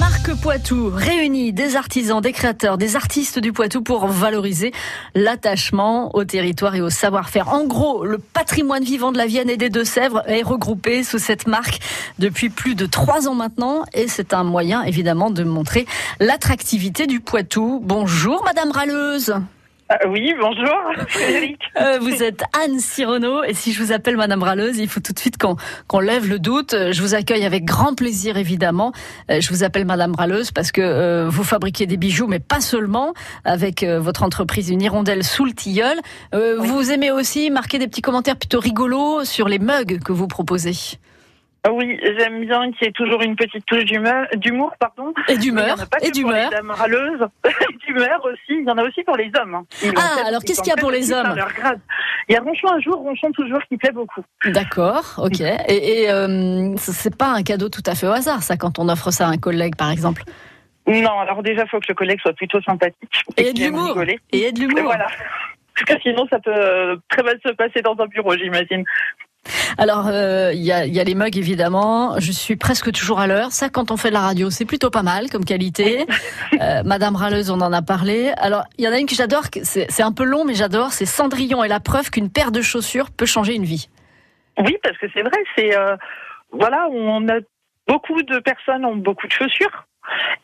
marque Poitou réunit des artisans, des créateurs, des artistes du Poitou pour valoriser l'attachement au territoire et au savoir-faire. En gros, le patrimoine vivant de la Vienne et des Deux-Sèvres est regroupé sous cette marque depuis plus de trois ans maintenant et c'est un moyen évidemment de montrer l'attractivité du Poitou. Bonjour Madame Ralleuse. Ah oui, bonjour Frédéric. Euh, vous êtes Anne Sirono et si je vous appelle Madame Ralleuse, il faut tout de suite qu'on lève le doute. Je vous accueille avec grand plaisir évidemment. Euh, je vous appelle Madame Ralleuse parce que euh, vous fabriquez des bijoux, mais pas seulement, avec votre entreprise Une Hirondelle sous le tilleul. Vous aimez aussi marquer des petits commentaires plutôt rigolos sur les mugs que vous proposez. Ah oui, j'aime bien qu'il y ait toujours une petite touche d'humour, pardon. Et d'humeur. Et d'humeur. Râleuses. d'humeur aussi. Il y en a aussi pour les hommes. Hein. Ah, alors qu'est-ce qu'il y a pour les hommes Il y a Ronchon un jour, Ronchon toujours, qui plaît beaucoup. D'accord, ok. Et, et euh, c'est pas un cadeau tout à fait au hasard, ça, quand on offre ça à un collègue, par exemple? Non, alors déjà, il faut que le collègue soit plutôt sympathique. Et, et de l'humour. Et de l'humour. Voilà. Parce que sinon, ça peut euh, très mal se passer dans un bureau, j'imagine. Alors, euh, il y, a, les mugs évidemment. Je suis presque toujours à l'heure. Ça, quand on fait de la radio, c'est plutôt pas mal comme qualité. Euh, Madame Raleuse, on en a parlé. Alors, il y en a une que j'adore. C'est un peu long, mais j'adore. C'est Cendrillon et la preuve qu'une paire de chaussures peut changer une vie. Oui, parce que c'est vrai. C'est euh, voilà, on a beaucoup de personnes ont beaucoup de chaussures.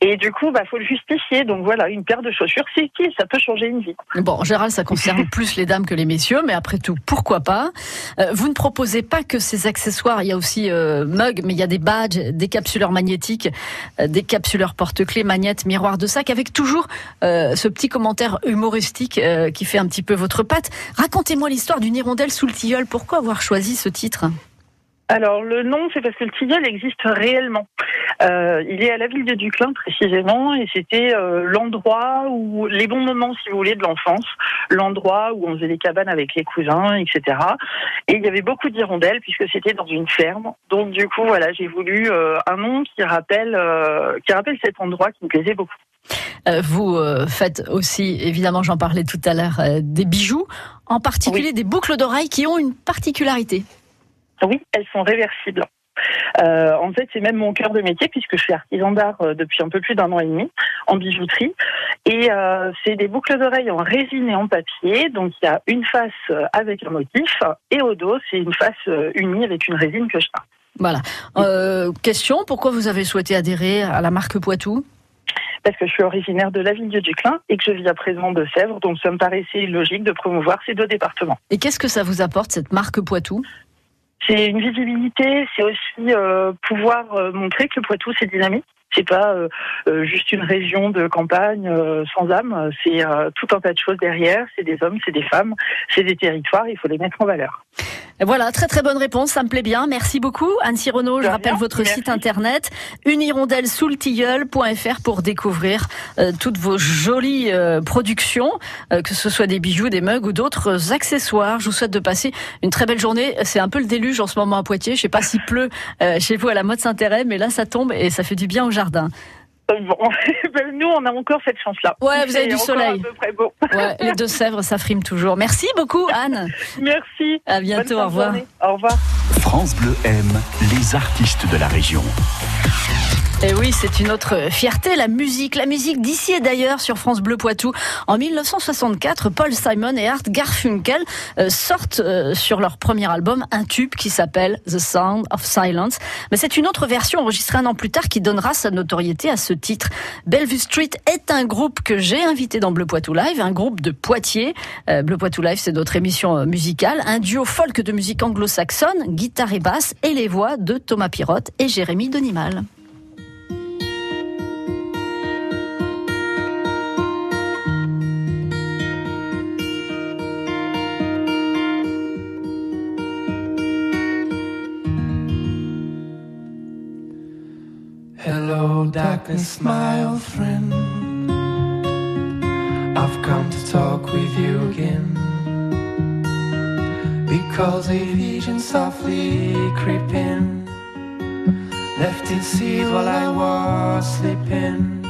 Et du coup, bah, faut le justifier. Donc voilà, une paire de chaussures, c'est qui Ça peut changer une vie. Bon, en général, ça concerne plus les dames que les messieurs, mais après tout, pourquoi pas? Euh, Vous ne proposez pas que ces accessoires. Il y a aussi euh, mugs, mais il y a des badges, des capsuleurs magnétiques, euh, des capsuleurs porte-clés, magnettes, miroirs de sac, avec toujours ce petit commentaire humoristique qui fait un petit peu votre patte. Racontez-moi l'histoire d'une hirondelle sous le tilleul. Pourquoi avoir choisi ce titre? Alors le nom, c'est parce que le tilleul existe réellement. Euh, il est à la ville de Duclin précisément, et c'était euh, l'endroit où les bons moments, si vous voulez, de l'enfance, l'endroit où on faisait des cabanes avec les cousins, etc. Et il y avait beaucoup d'hirondelles puisque c'était dans une ferme. Donc du coup, voilà, j'ai voulu euh, un nom qui rappelle, qui rappelle cet endroit qui me plaisait beaucoup. Vous faites aussi, évidemment, j'en parlais tout à l'heure, des bijoux, en particulier des boucles d'oreilles qui ont une particularité. Oui, elles sont réversibles. Euh, en fait, c'est même mon cœur de métier puisque je suis artisan d'art euh, depuis un peu plus d'un an et demi en bijouterie. Et euh, c'est des boucles d'oreilles en résine et en papier. Donc il y a une face avec un motif et au dos, c'est une face unie avec une résine que je peins. Voilà. question, pourquoi vous avez souhaité adhérer à la marque Poitou? Parce que je suis originaire de la ville de Duclin et que je vis à présent de Sèvres, donc ça me paraissait logique de promouvoir ces deux départements. Et qu'est-ce que ça vous apporte, cette marque Poitou? C'est une visibilité, c'est aussi euh, pouvoir euh, montrer que le Poitou c'est dynamique. C'est pas euh, juste une région de campagne sans âme. C'est tout un tas de choses derrière. C'est des hommes, c'est des femmes, c'est des territoires. Il faut les mettre en valeur. Voilà, très très bonne réponse, ça me plaît bien. Merci beaucoup Anne Renaud. Je rappelle votre site internet unirondelle-sous-le-tilleul.fr pour découvrir euh, toutes vos jolies euh, productions, euh, que ce soit des bijoux, des mugs ou d'autres accessoires. Je vous souhaite de passer une très belle journée. C'est un peu le déluge en ce moment à Poitiers. Je sais pas s'il pleut chez vous à la mode Saint-Thérèse, mais là ça tombe et ça fait du bien au jardin. Ben, nous, on a encore cette chance-là. Ouais, vous avez du soleil. Ouais, les deux Sèvres, ça frime toujours. Merci beaucoup, Anne. Merci. À bientôt. Au revoir. Au revoir. France Bleu aime les artistes de la région. Et eh oui, c'est une autre fierté, la musique. La musique d'ici et d'ailleurs sur France Bleu Poitou. En 1964, Paul Simon et Art Garfunkel euh, sortent euh, sur leur premier album un tube qui s'appelle The Sound of Silence. Mais c'est une autre version enregistrée un an plus tard qui donnera sa notoriété à ce titre. Bellevue Street est un groupe que j'ai invité dans Bleu Poitou Live, un groupe de Poitiers. Euh, Bleu Poitou Live, c'est notre émission musicale. Un duo folk de musique anglo-saxonne, guitare et basse, et les voix de Thomas Pirotte et Jérémy Donimal. Darkness, my old friend. I've come to talk with you again. Because a vision softly creeping left its seed while I was sleeping.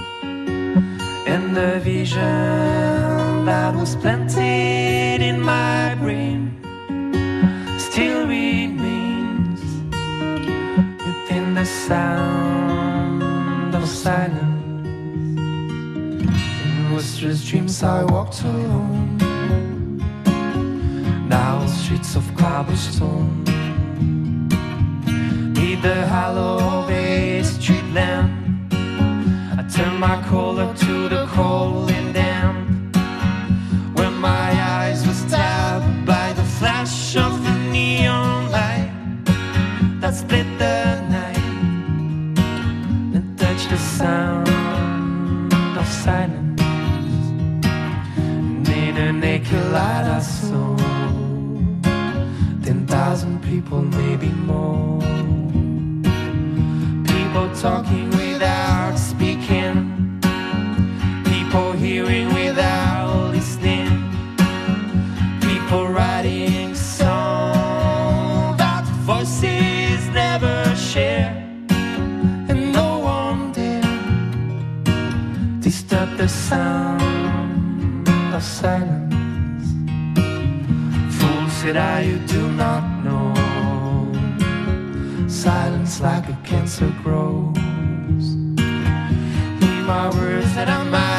And the vision of silence. In Worcester's dreams, I walked alone. Now streets of cobblestone. Need the hollow of a street lamp. I turn my collar to the cold and damp. When my eyes were stabbed by the flash of the neon light that split the silence. And in a naked light ten thousand people, maybe more. People talking without speaking. People hearing without listening. People writing songs that voices the sound of silence. Fool said I, you do not know. Silence like a cancer grows. Hear my words that I might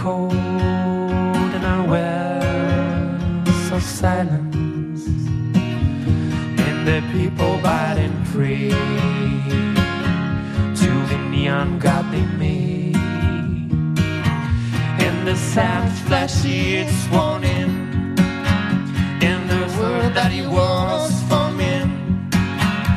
cold in our wells of silence. And the people biting free to the neon god they made. And the sad flash its warning.